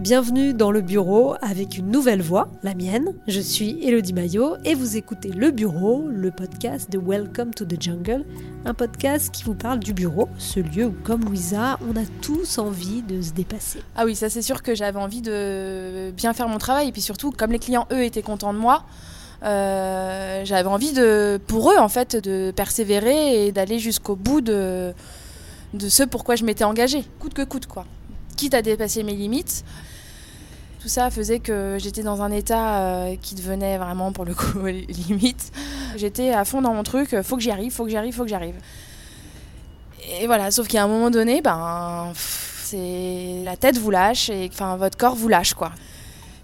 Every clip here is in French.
Bienvenue dans le bureau avec une nouvelle voix, la mienne. Je suis Elodie Maillot et vous écoutez Le Bureau, le podcast de Welcome to the Jungle, un podcast qui vous parle du bureau, ce lieu où, comme Louisa, on a tous envie de se dépasser. Ah oui, ça c'est sûr que j'avais envie de bien faire mon travail et puis surtout, comme les clients, eux, étaient contents de moi, euh, j'avais envie de, pour eux, en fait, de persévérer et d'aller jusqu'au bout de, de ce pourquoi je m'étais engagée, coûte que coûte, quoi. Quitte à dépasser mes limites. Tout ça faisait que j'étais dans un état euh, qui devenait vraiment, pour le coup, limite. J'étais à fond dans mon truc, faut que j'y arrive, faut que j'y arrive, faut que j'y arrive. Et voilà, sauf qu'à un moment donné, ben, c'est la tête vous lâche et enfin votre corps vous lâche quoi.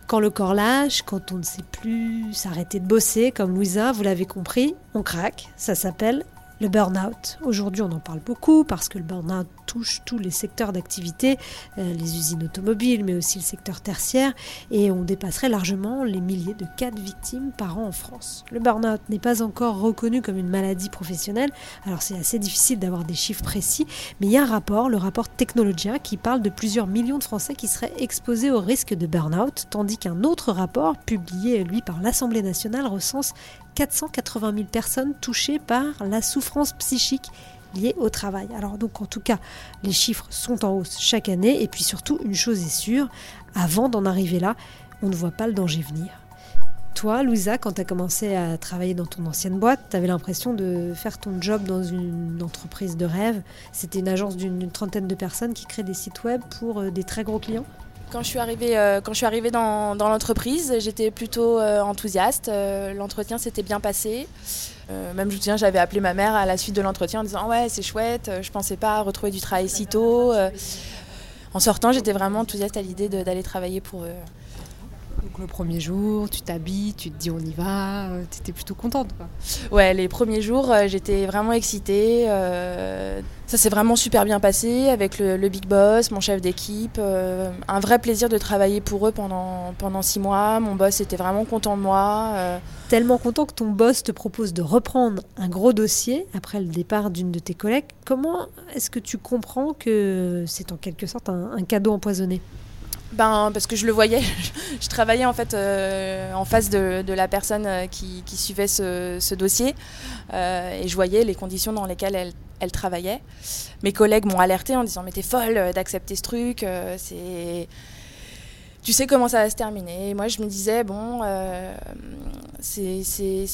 Quand le corps lâche, quand on ne sait plus s'arrêter de bosser, comme Louisa, vous l'avez compris, on craque. Ça s'appelle le burn-out. Aujourd'hui, on en parle beaucoup parce que le burn-out touche tous les secteurs d'activité, euh, les usines automobiles, mais aussi le secteur tertiaire, et on dépasserait largement les milliers de cas de victimes par an en France. Le burn-out n'est pas encore reconnu comme une maladie professionnelle, alors c'est assez difficile d'avoir des chiffres précis, mais il y a un rapport, le rapport Technologia, qui parle de plusieurs millions de Français qui seraient exposés au risque de burn-out, tandis qu'un autre rapport, publié lui par l'Assemblée nationale, recense 480 000 personnes touchées par la souffrance psychique liée au travail. Alors donc en tout cas, les chiffres sont en hausse chaque année et puis surtout une chose est sûre, avant d'en arriver là, on ne voit pas le danger venir. Toi, Louisa, quand tu as commencé à travailler dans ton ancienne boîte, tu avais l'impression de faire ton job dans une entreprise de rêve. C'était une agence d'une trentaine de personnes qui crée des sites web pour euh, des très gros clients? Quand je suis arrivée, euh, quand je suis arrivée dans, l'entreprise, j'étais plutôt euh, enthousiaste. Euh, l'entretien s'était bien passé. même je me souviens, j'avais appelé ma mère à la suite de l'entretien en disant ouais c'est chouette, je pensais pas retrouver du travail si tôt. en sortant, j'étais vraiment enthousiaste à l'idée d'aller travailler pour eux. Donc le premier jour, tu t'habilles, tu te dis on y va, euh, tu étais plutôt contente quoi. Ouais, les premiers jours, euh, j'étais vraiment excitée. Euh, ça s'est vraiment super bien passé avec le, big boss, mon chef d'équipe. un vrai plaisir de travailler pour eux pendant, pendant six mois. Mon boss était vraiment content de moi. Tellement content que ton boss te propose de reprendre un gros dossier après le départ d'une de tes collègues. Comment est-ce que tu comprends que c'est en quelque sorte un cadeau empoisonné? Ben, parce que je le voyais, je travaillais en fait euh, en face de, la personne euh, qui, suivait ce, dossier euh, et je voyais les conditions dans lesquelles elle, travaillait. Mes collègues m'ont alerté en disant mais t'es folle d'accepter ce truc, tu sais comment ça va se terminer. Et moi, je me disais, bon, c'était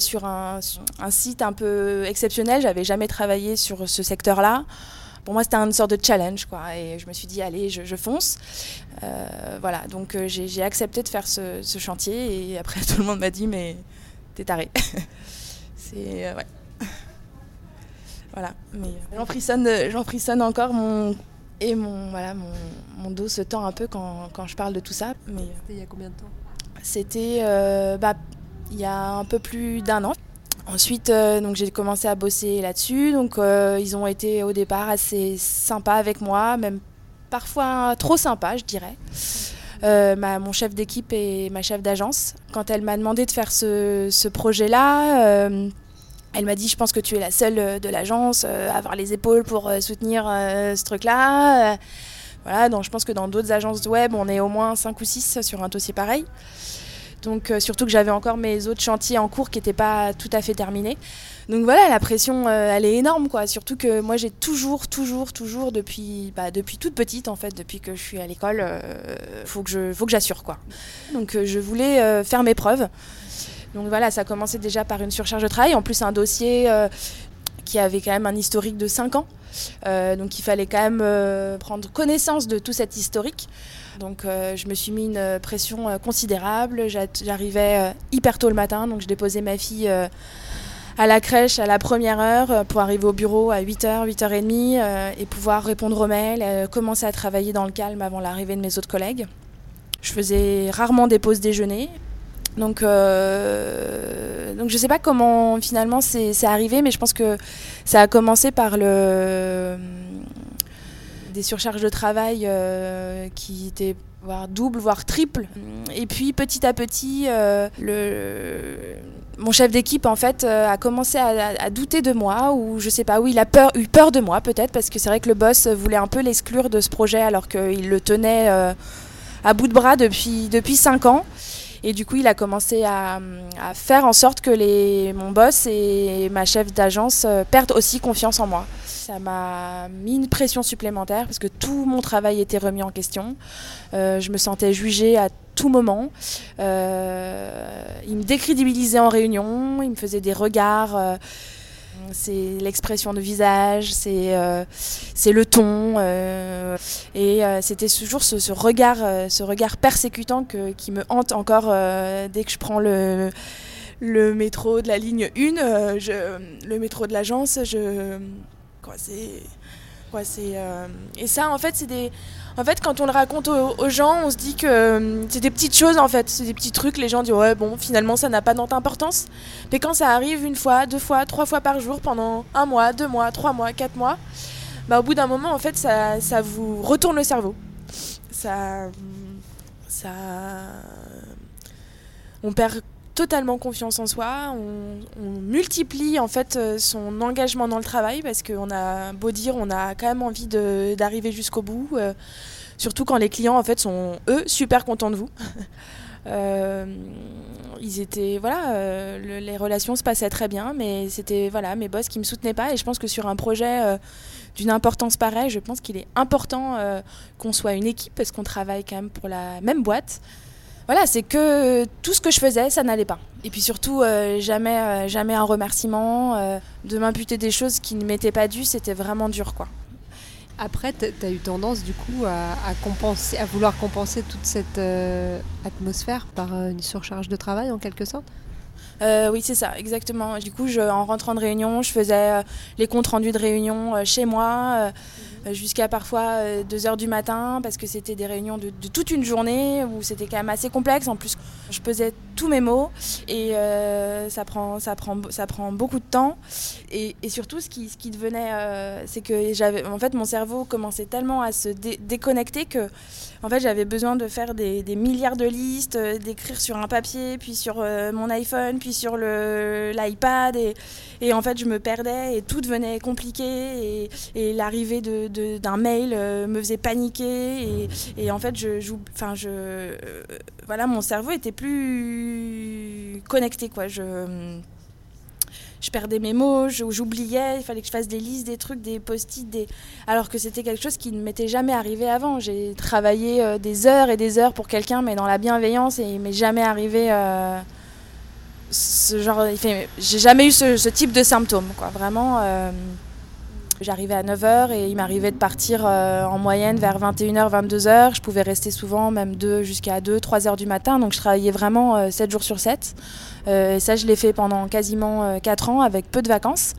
sur un, un, site un peu exceptionnel. J'avais jamais travaillé sur ce secteur-là pour moi, c'était une sorte de challenge, quoi. Et je me suis dit, allez, je, fonce. Euh, voilà, donc euh, j'ai accepté de faire ce, chantier. Et après, tout le monde m'a dit, mais t'es taré. C'est. Euh, ouais. Voilà, mais j'en frissonne, frissonne encore. Mon, et mon, voilà, mon, mon, dos se tend un peu quand, quand je parle de tout ça. Mais C'était il y a combien de temps? C'était bah, il y a un peu plus d'un an. Ensuite, euh, donc j'ai commencé à bosser là-dessus. Donc, euh, ils ont été au départ assez sympas avec moi, même parfois trop sympas, je dirais. Euh, mon chef d'équipe et ma chef d'agence, quand elle m'a demandé de faire ce, ce projet-là, elle m'a dit Je pense que tu es la seule de l'agence à avoir les épaules pour soutenir ce truc-là. voilà, donc je pense que dans d'autres agences web, on est au moins 5 ou 6 sur un dossier pareil. Donc euh, surtout que j'avais encore mes autres chantiers en cours qui n'étaient pas tout à fait terminés. Donc voilà, la pression, euh, elle est énorme, quoi. Surtout que moi, j'ai toujours, toujours, toujours, depuis, bah, depuis toute petite, en fait, depuis que je suis à l'école, euh, faut que je, faut que j'assure, quoi. Donc je voulais faire mes preuves. Donc voilà, ça a commencé déjà par une surcharge de travail. En plus, un dossier qui avait quand même un historique de 5 ans. donc il fallait quand même prendre connaissance de tout cet historique. Donc euh, je me suis mis une euh, pression euh, considérable. J'arrivais hyper tôt le matin, donc je déposais ma fille à la crèche à la première heure pour arriver au bureau à 8h, 8h30 et pouvoir répondre aux mails, commencer à travailler dans le calme avant l'arrivée de mes autres collègues. Je faisais rarement des pauses déjeuner. Donc je ne sais pas comment finalement c'est arrivé, mais je pense que ça a commencé par le des surcharges de travail qui étaient voire double, voire triple. Et puis petit à petit, le, mon chef d'équipe en fait a commencé à, douter de moi ou je sais pas, où il a peur, eu peur de moi peut-être parce que c'est vrai que le boss voulait un peu l'exclure de ce projet alors qu'il le tenait à bout de bras depuis depuis cinq ans. Et du coup, il a commencé à, faire en sorte que les, mon boss et ma chef d'agence euh, perdent aussi confiance en moi. Ça m'a mis une pression supplémentaire parce que tout mon travail était remis en question. Euh, je me sentais jugée à tout moment. Euh, il me décrédibilisait en réunion, il me faisait des regards c'est l'expression de visage, c'est euh, le ton. Euh, et euh, c'était toujours ce, regard, ce regard persécutant qui me hante encore dès que je prends le, le métro de la ligne 1, le métro de l'agence. Quoi, c'est, quoi, et ça, en fait, c'est des en fait, quand on le raconte aux, gens, on se dit que euh, c'est des petites choses en fait, c'est des petits trucs. Les gens disent ouais, bon, finalement, ça n'a pas d'importance. Mais quand ça arrive une fois, deux fois, trois fois par jour pendant un mois, deux mois, trois mois, quatre mois, bah, au bout d'un moment, en fait, ça, ça vous retourne le cerveau. Ça, ça, on perd totalement confiance en soi, on, multiplie en fait euh, son engagement dans le travail parce qu'on a beau dire, on a quand même envie d'arriver jusqu'au bout, euh, surtout quand les clients en fait sont eux super contents de vous. Euh, ils étaient voilà, les relations se passaient très bien, mais c'était voilà mes boss qui me soutenaient pas. Et je pense que sur un projet d'une importance pareille, je pense qu'il est important qu'on soit une équipe parce qu'on travaille quand même pour la même boîte voilà, c'est que tout ce que je faisais, ça n'allait pas. Et puis surtout, euh, jamais, euh, jamais un remerciement, euh, de m'imputer des choses qui ne m'étaient pas dues, c'était vraiment dur, quoi. Après, tu as eu tendance du coup à, compenser, à vouloir compenser toute cette atmosphère par une surcharge de travail en quelque sorte? Oui, c'est ça, exactement. Du coup, je, en rentrant de réunion, je faisais les comptes rendus de réunion chez moi. Jusqu'à parfois 2 euh, heures du matin parce que c'était des réunions de, toute une journée où c'était quand même assez complexe. En plus, je pesais tous mes mots et euh, ça, prend, ça, prend, ça prend beaucoup de temps. Et, surtout, ce qui, ce qui devenait, c'est que j'avais, en fait, mon cerveau commençait tellement à se déconnecter que en fait, j'avais besoin de faire des, milliards de listes, d'écrire sur un papier, puis sur mon iPhone, puis sur l'iPad. Et, et, en fait, je me perdais et tout devenait compliqué. Et l'arrivée de, d'un mail euh, me faisait paniquer et, en fait je, euh, voilà mon cerveau était plus connecté quoi je je perdais mes mots, j'oubliais, il fallait que je fasse des listes, des trucs, des post-it, des... alors que c'était quelque chose qui ne m'était jamais arrivé avant. J'ai travaillé euh, des heures et des heures pour quelqu'un, mais dans la bienveillance, et il m'est jamais arrivé ce genre. J'ai jamais eu ce, type de symptômes, quoi. Vraiment. J'arrivais à 9h et il m'arrivait de partir euh, en moyenne vers 21h, 22h. Je pouvais rester souvent même jusqu'à 2, 3h du matin. Donc je travaillais vraiment 7 euh, jours sur 7. Euh, et ça, je l'ai fait pendant quasiment 4 ans avec peu de vacances.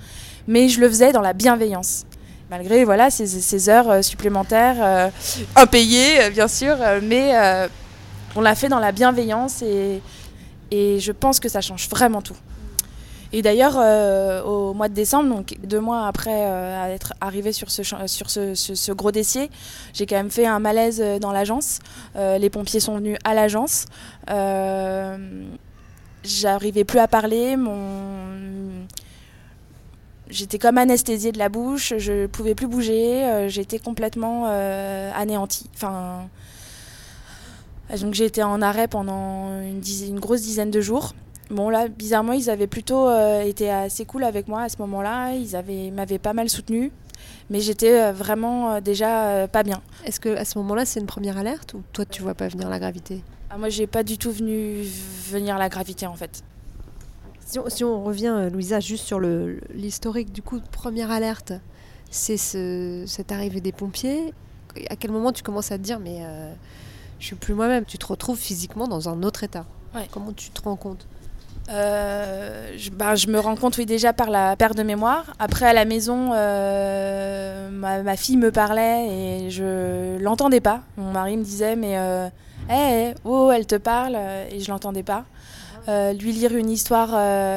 Mais je le faisais dans la bienveillance. Malgré voilà, ces, heures supplémentaires, impayées bien sûr, mais on l'a fait dans la bienveillance et je pense que ça change vraiment tout. Et d'ailleurs, euh, au mois de décembre, donc deux mois après euh, être arrivé sur ce, sur ce, gros dossier, j'ai quand même fait un malaise euh, dans l'agence. les pompiers sont venus à l'agence. J'arrivais plus à parler. Mon... J'étais comme anesthésiée de la bouche. Je pouvais plus bouger. J'étais complètement anéantie. Enfin, donc j'ai été en arrêt pendant une grosse dizaine de jours. Bon là, bizarrement, ils avaient plutôt euh, été assez cool avec moi à ce moment-là. Ils avaient, m'avaient pas mal soutenu, mais j'étais euh, vraiment euh, déjà pas bien. Est-ce que à ce moment-là, c'est une première alerte ou toi, tu vois pas venir la gravité? Ah, Moi, j'ai pas du tout venu venir la gravité en fait. Si on, revient, Louisa, juste sur l'historique du coup, première alerte, c'est ce, cette arrivée des pompiers. À quel moment tu commences à te dire mais je suis plus moi-même Tu te retrouves physiquement dans un autre état? Comment tu te rends compte? Euh, je, bah, je, me rends compte, oui, déjà par la perte de mémoire. Après, à la maison, euh, ma, fille me parlait et je l'entendais pas. Mon mari me disait, mais euh, oh, elle te parle, et je l'entendais pas. Euh, lui lire une histoire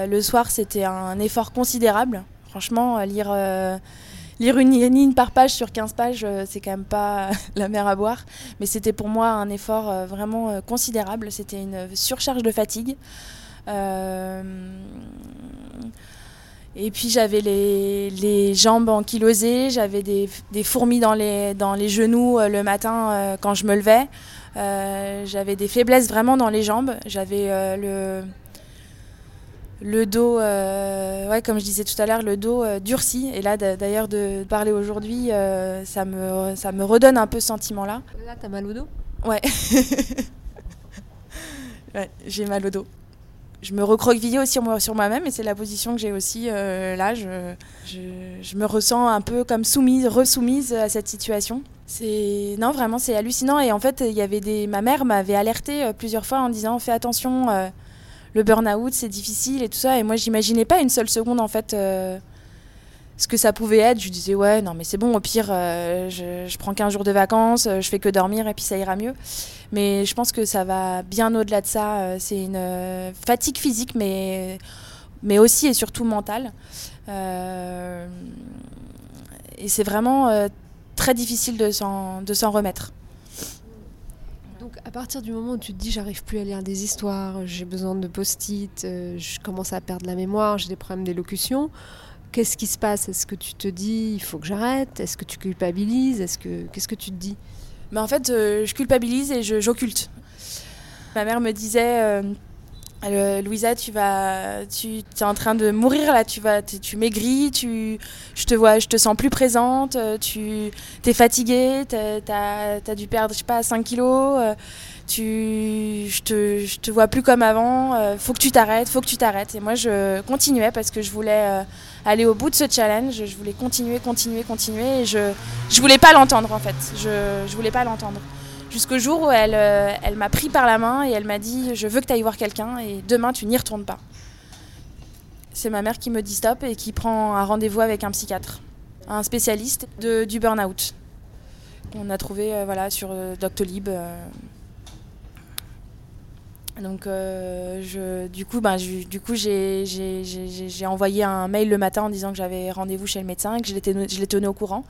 le soir, c'était un effort considérable. Franchement, lire, lire une ligne par page sur 15 pages, c'est quand même pas la mer à boire. Mais c'était pour moi un effort vraiment considérable. C'était une surcharge de fatigue. Et puis j'avais les, les, jambes ankylosées, j'avais des, des, fourmis dans les, dans les genoux le matin quand je me levais. j'avais des faiblesses vraiment dans les jambes. J'avais le le dos, euh, ouais, comme je disais tout à l'heure, le dos euh, durci. Et là, d'ailleurs, de parler aujourd'hui, euh, ça, me, ça me redonne un peu ce sentiment-là. Là, t'as mal au dos? Ouais. ouais j'ai mal au dos. Je me recroquevillais aussi sur moi-même et c'est la position que j'ai aussi là. Je, je, me ressens un peu comme soumise, resoumise à cette situation. Non vraiment c'est hallucinant et en fait il y avait des ma mère m'avait alerté plusieurs fois en disant fais attention le burn-out, c'est difficile et tout ça. Et moi, j'imaginais pas une seule seconde, en fait, euh, ce que ça pouvait être. Je disais, ouais, non, mais c'est bon, au pire, euh, je, prends 15 jours de vacances, euh, je fais que dormir et puis ça ira mieux. Mais je pense que ça va bien au-delà de ça. C'est une fatigue physique, mais, mais aussi et surtout mentale. et c'est vraiment très difficile de s'en remettre. Donc à partir du moment où tu te dis j'arrive plus à lire des histoires, j'ai besoin de post-it, euh, je commence à perdre la mémoire, j'ai des problèmes d'élocution, qu'est-ce qui se passe? Est-ce que tu te dis il faut que j'arrête? Est-ce que tu culpabilises? Est-ce que qu'est-ce que tu te dis? Mais en fait, euh, je culpabilise et j'occulte. Ma mère me disait euh, Louisa, tu vas, tu es en train de mourir là, tu vas, tu maigris, tu, je te vois, je te sens plus présente, euh, tu es fatiguée, tu as, dû perdre, je sais pas, 5 kilos, euh, tu, je te, je te vois plus comme avant, faut que tu t'arrêtes, faut que tu t'arrêtes. Et moi, je continuais parce que je voulais aller au bout de ce challenge, je voulais continuer, continuer, continuer, et je, je voulais pas l'entendre en fait, je, je voulais pas l'entendre. Jusqu'au jour où elle, euh, elle m'a pris par la main et elle m'a dit Je veux que tu ailles voir quelqu'un et demain tu n'y retournes pas. C'est ma mère qui me dit stop et qui prend un rendez-vous avec un psychiatre, un spécialiste de, du burn-out. On a trouvé euh, voilà, sur euh, Doctolib. Donc, je, du coup, ben, j'ai, envoyé un mail le matin en disant que j'avais rendez-vous chez le médecin et que je l'ai tenu au courant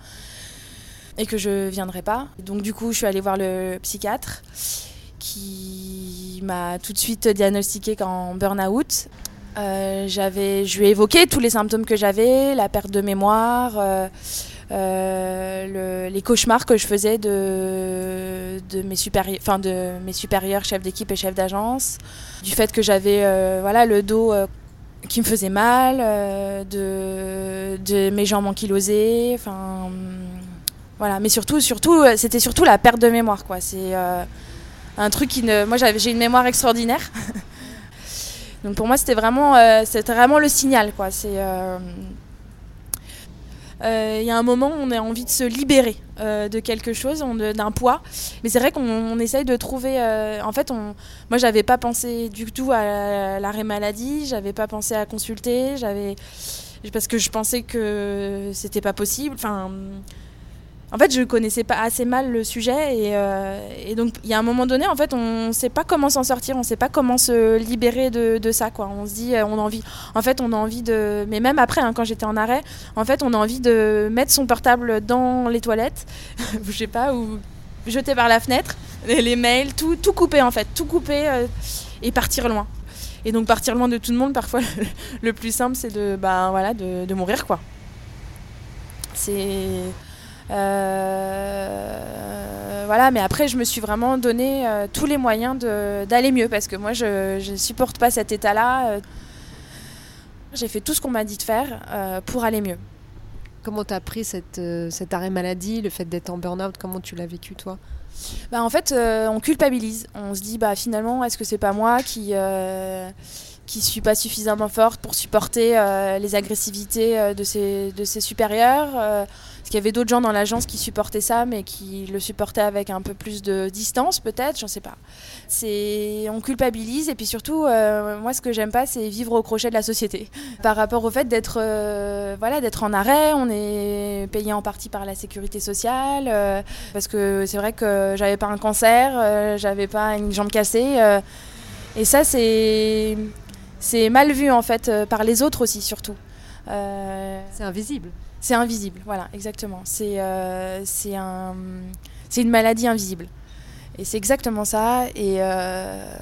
et que je viendrai pas. Donc du coup, je suis allée voir le psychiatre qui m'a tout de suite diagnostiqué qu'en burn-out. Euh, j'avais, je lui ai évoqué tous les symptômes que j'avais, la perte de mémoire, euh, euh, les cauchemars que je faisais de, mes, supérieurs, enfin de mes supérieurs, chefs d'équipe et chefs d'agence, du fait que j'avais voilà, le dos qui me faisait mal, de, de mes jambes ankylosées, enfin voilà, mais surtout, euh, c'était surtout la perte de mémoire, quoi. C'est euh, un truc qui. Moi, j'ai une mémoire extraordinaire. Donc pour moi, c'était vraiment, euh, le signal, quoi. Il y a un moment où on a envie de se libérer de quelque chose, d'un poids. Mais c'est vrai qu'on essaye de trouver. en fait, on, moi, j'avais pas pensé du tout à l'arrêt maladie, j'avais pas pensé à consulter, j'avais parce que je pensais que c'était pas possible. En fait, je connaissais pas assez mal le sujet et, euh, donc il y a un moment donné, en fait, on ne sait pas comment s'en sortir, on ne sait pas comment se libérer de, ça, quoi. On se dit, euh, on a envie, en fait, on a envie de, mais même après, hein, quand j'étais en arrêt, en fait, on a envie de mettre son portable dans les toilettes, je sais pas, ou jeter par la fenêtre, les, mails, tout, tout couper en fait, tout couper euh, et partir loin. Et donc partir loin de tout le monde, parfois, le, plus simple, c'est de, ben voilà, de, mourir, quoi. C'est voilà, mais après, je me suis vraiment donné euh, tous les moyens d'aller mieux parce que moi, je ne supporte pas cet état-là. Euh. J'ai fait tout ce qu'on m'a dit de faire pour aller mieux. Comment tu as pris cette, cet arrêt maladie, le fait d'être en burn-out Comment tu l'as vécu, toi? Bah, En fait, on culpabilise. On se dit, bah, finalement, est-ce que c'est pas moi qui qui suis pas suffisamment forte pour supporter les agressivités de, ses, de ses supérieurs parce qu'il y avait d'autres gens dans l'agence qui supportaient ça, mais qui le supportaient avec un peu plus de distance, peut-être, j'en sais pas. C'est, on culpabilise, et puis surtout, euh, moi, ce que j'aime pas, c'est vivre au crochet de la société. Par rapport au fait d'être, euh, voilà, d'être en arrêt, on est payé en partie par la sécurité sociale, euh, parce que c'est vrai que j'avais pas un cancer, j'avais pas une jambe cassée, et ça, c'est, c'est mal vu en fait par les autres aussi, surtout. c'est invisible. C'est invisible, voilà, exactement. C'est euh, un, une maladie invisible. Et c'est exactement ça. Et euh,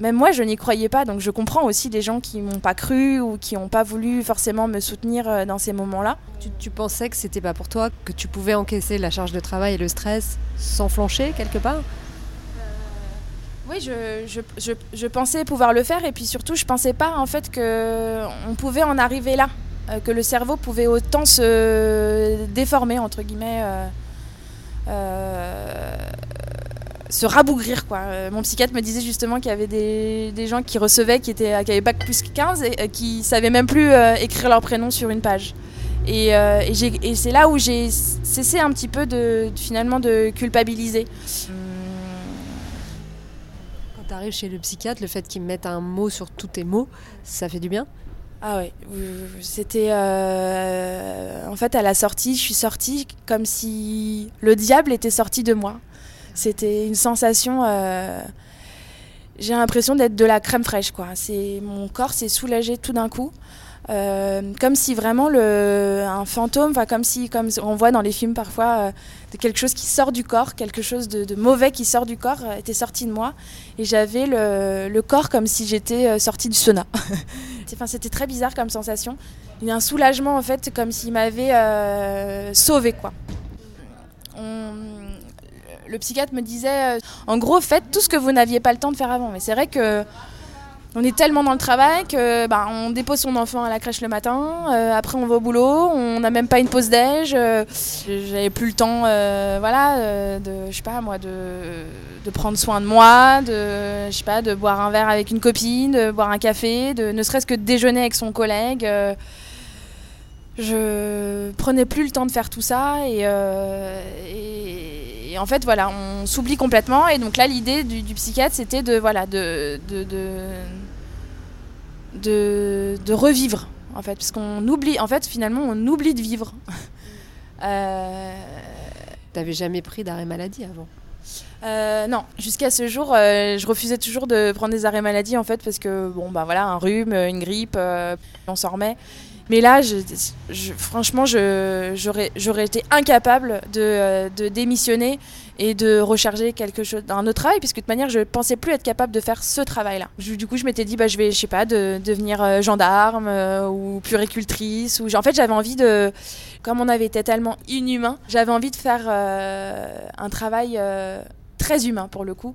même moi, je n'y croyais pas. Donc je comprends aussi les gens qui m'ont pas cru ou qui n'ont pas voulu forcément me soutenir euh, dans ces moments-là. Tu, tu, pensais que c'était pas pour toi, que tu pouvais encaisser la charge de travail et le stress sans flancher quelque part? Oui, je, je, je, je, pensais pouvoir le faire et puis surtout, je pensais pas en fait qu'on pouvait en arriver là. Euh, que le cerveau pouvait autant se déformer, entre guillemets, euh, euh, se rabougrir. Quoi. Mon psychiatre me disait justement qu'il y avait des, des, gens qui recevaient, qui, étaient, qui avaient bac plus que 15 et qui savaient même plus écrire leur prénom sur une page. Et, c'est là où j'ai cessé un petit peu finalement de culpabiliser. Quand tu arrives chez le psychiatre, le fait qu'il mette un mot sur tous tes mots, ça fait du bien? Ah ouais, c'était euh, en fait à la sortie, je suis sortie comme si le diable était sorti de moi. C'était une sensation. Euh, j'ai l'impression d'être de la crème fraîche quoi. Mon corps s'est soulagé tout d'un coup. Euh, comme si vraiment le, un fantôme, comme si, comme on voit dans les films parfois, de quelque chose qui sort du corps, quelque chose de, mauvais qui sort du corps, était sorti de moi. Et j'avais le, le, corps comme si j'étais sortie du sauna. C'était très bizarre comme sensation. Il y a un soulagement en fait, comme s'il m'avait euh, sauvé quoi. le psychiatre me disait, euh, en gros, faites tout ce que vous n'aviez pas le temps de faire avant. Mais c'est vrai que on est tellement dans le travail que bah, on dépose son enfant à la crèche le matin, euh, après on va au boulot, on n'a même pas une pause déj. Euh, J'avais plus le temps, euh, voilà, de, moi, de, prendre soin de moi, de, je pas, de boire un verre avec une copine, de boire un café, de ne serait-ce que déjeuner avec son collègue. je prenais plus le temps de faire tout ça et, en fait voilà on s'oublie complètement et donc là l'idée du, psychiatre c'était de voilà de, de de, de revivre, en fait, parce qu'on oublie, en fait, finalement, on oublie de vivre. euh... T'avais jamais pris d'arrêt maladie avant euh, non, jusqu'à ce jour, euh, je refusais toujours de prendre des arrêts maladie en fait parce que bon bah voilà un rhume, une grippe, euh, on s'en remet. Mais là, je, je, franchement, j'aurais été incapable de, de, démissionner et de recharger quelque chose, un autre travail, puisque de toute manière, je pensais plus être capable de faire ce travail-là. Du coup, je m'étais dit, bah, je vais, je sais pas, de, devenir euh, gendarme euh, ou puricultrice. Ou, en fait, j'avais envie de, comme on avait été tellement inhumain, j'avais envie de faire un travail très humain pour le coup,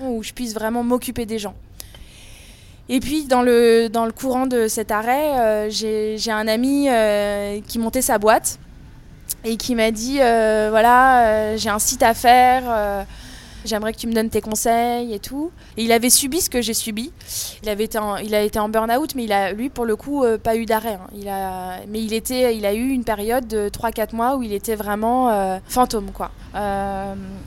où je puisse vraiment m'occuper des gens. Et puis dans le, dans le courant de cet arrêt, euh, j'ai un ami euh, qui montait sa boîte et qui m'a dit euh, voilà, j'ai un site à faire, j'aimerais que tu me donnes tes conseils et tout. Et il avait subi ce que j'ai subi. Il, avait été il a été en burn-out, mais il a, lui, pour le coup, pas eu d'arrêt. Hein. Il a, mais il, était, il a eu une période de 3-4 mois où il était vraiment fantôme. Quoi.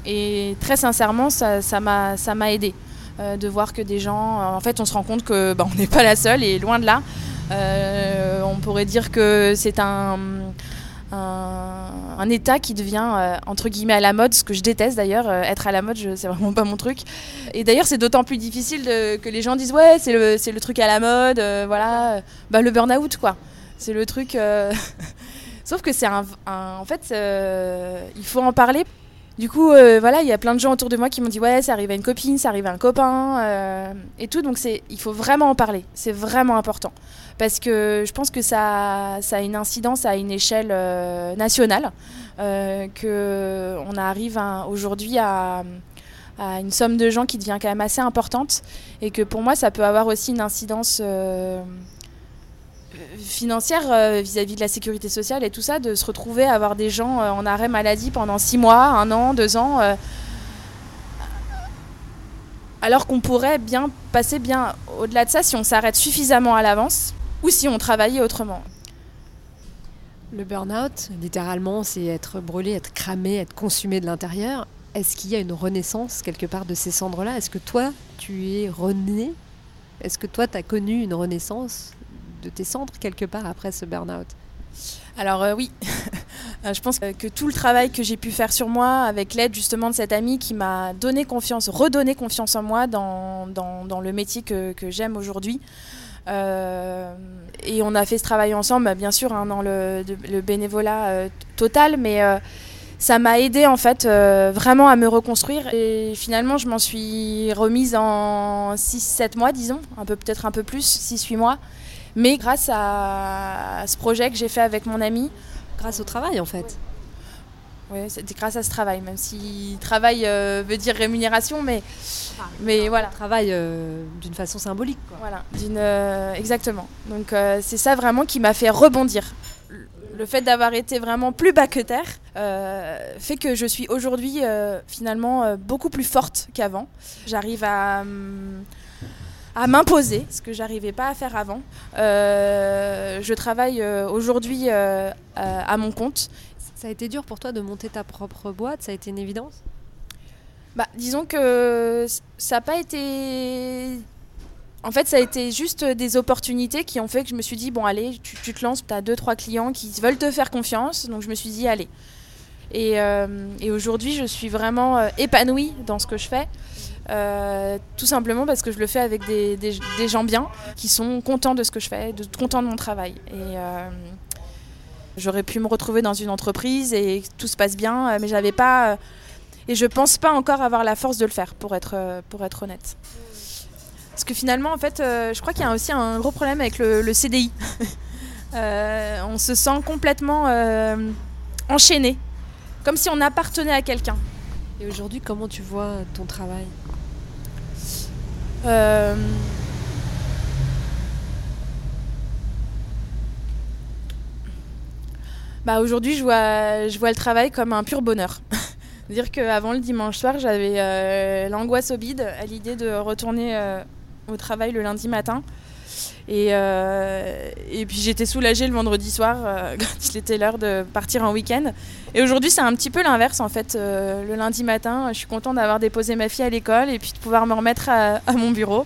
et très sincèrement, ça m'a ça aidé. Euh, de voir que des gens, euh, en fait, on se rend compte que bah, on n'est pas la seule et loin de là. Euh, on pourrait dire que c'est un, état qui devient entre guillemets à la mode, ce que je déteste d'ailleurs. être à la mode, c'est vraiment pas mon truc. Et d'ailleurs, c'est d'autant plus difficile que les gens disent ouais, c'est le, le, truc à la mode, voilà, bah, le burn-out quoi. C'est le truc. Sauf que c'est un, En fait, il faut en parler du coup, euh, voilà, il y a plein de gens autour de moi qui m'ont dit ouais, ça arrive à une copine, ça arrive à un copain euh, et tout. Donc c'est, il faut vraiment en parler. C'est vraiment important parce que je pense que ça, ça a une incidence à une échelle euh, nationale, que on arrive aujourd'hui à, à, une somme de gens qui devient quand même assez importante et que pour moi, ça peut avoir aussi une incidence financière euh, vis-à-vis de la sécurité sociale et tout ça, de se retrouver à avoir des gens euh, en arrêt maladie pendant six mois, un an, deux ans, euh, alors qu'on pourrait bien passer bien au-delà de ça si on s'arrête suffisamment à l'avance ou si on travaillait autrement. Le burn-out, littéralement, c'est être brûlé, être cramé, être consumé de l'intérieur. Est-ce qu'il y a une renaissance quelque part de ces cendres-là? Est-ce que toi, tu es rené? Est-ce que toi, tu as connu une renaissance? De tes cendres quelque part après ce burn-out alors euh, oui, euh, je pense que tout le travail que j'ai pu faire sur moi avec l'aide justement de cette amie qui m'a donné confiance, redonné confiance en moi dans, dans, le métier que, j'aime aujourd'hui, et on a fait ce travail ensemble, bah, bien sûr, hein, dans le, le bénévolat total, mais ça m'a aidé en fait vraiment à me reconstruire. Et finalement je m'en suis remise en 6-7 mois disons, un peu peut-être un peu plus, 6-8 mois. Mais grâce à, ce projet que j'ai fait avec mon ami. Grâce au travail en fait. Oui, c'était grâce à ce travail, même si travail euh, veut dire rémunération, mais, mais voilà. Travail euh, d'une façon symbolique. Voilà, d'une, euh, exactement. Donc c'est ça vraiment qui m'a fait rebondir. Le fait d'avoir été vraiment plus bas que terre fait que je suis aujourd'hui finalement beaucoup plus forte qu'avant. J'arrive à. Hum, à m'imposer, ce que j'arrivais pas à faire avant. Euh, je travaille euh, aujourd'hui euh, à mon compte. Ça a été dur pour toi de monter ta propre boîte Ça a été une évidence? Bah, Disons que ça n'a pas été... En fait, ça a été juste des opportunités qui ont fait que je me suis dit, bon, allez, tu, te lances, tu as deux, trois clients qui veulent te faire confiance. Donc, je me suis dit, allez. Et, et aujourd'hui, je suis vraiment épanouie dans ce que je fais. Euh, tout simplement parce que je le fais avec des, des, gens bien, qui sont contents de ce que je fais, contents de mon travail. Et euh, j'aurais pu me retrouver dans une entreprise et tout se passe bien, mais j'avais pas. et je pense pas encore avoir la force de le faire, pour être, pour être honnête. Parce que finalement, en fait, euh, je crois qu'il y a aussi un gros problème avec le, le CDI. on se sent complètement enchaîné, comme si on appartenait à quelqu'un. Et aujourd'hui, comment tu vois ton travail? Euh, bah aujourd'hui, je vois, je vois le travail comme un pur bonheur. dire qu'avant le dimanche soir, j'avais euh, l'angoisse au bide à l'idée de retourner euh, au travail le lundi matin. Et, et puis j'étais soulagée le vendredi soir quand il était l'heure de partir en week-end. Et aujourd'hui, c'est un petit peu l'inverse en fait. Euh, le lundi matin, je suis contente d'avoir déposé ma fille à l'école et puis de pouvoir me remettre à, mon bureau.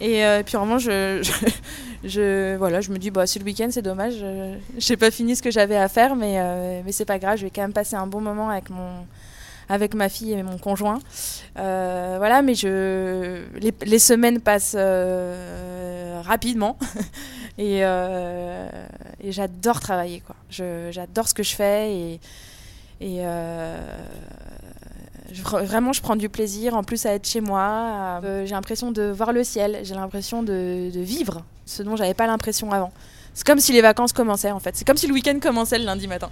Et euh, puis vraiment, je, je, voilà, je me dis, bah, c'est le week-end, c'est dommage. Je n'ai pas fini ce que j'avais à faire, mais, euh, mais c'est pas grave, je vais quand même passer un bon moment avec, mon, avec ma fille et mon conjoint. voilà, mais je, les, semaines passent rapidement. et, et j'adore travailler. Quoi. j'adore ce que je fais et, euh, vraiment, je prends du plaisir en plus à être chez moi. Euh, j'ai l'impression de voir le ciel, j'ai l'impression de, de, vivre ce dont j'avais pas l'impression avant. C'est comme si les vacances commençaient en fait. C'est comme si le week-end commençait le lundi matin.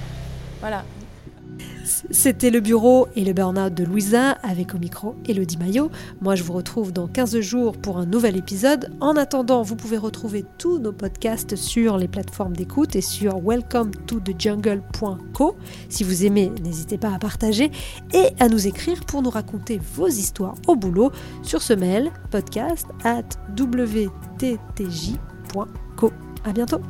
voilà. C'était le bureau et le burn-out de Louisa avec au micro Elodie Maillot. Moi, je vous retrouve dans 15 jours pour un nouvel épisode. En attendant, vous pouvez retrouver tous nos podcasts sur les plateformes d'écoute et sur welcome to the jungle.co. Si vous aimez, n'hésitez pas à partager et à nous écrire pour nous raconter vos histoires au boulot sur ce mail podcast at wttj.co. À bientôt!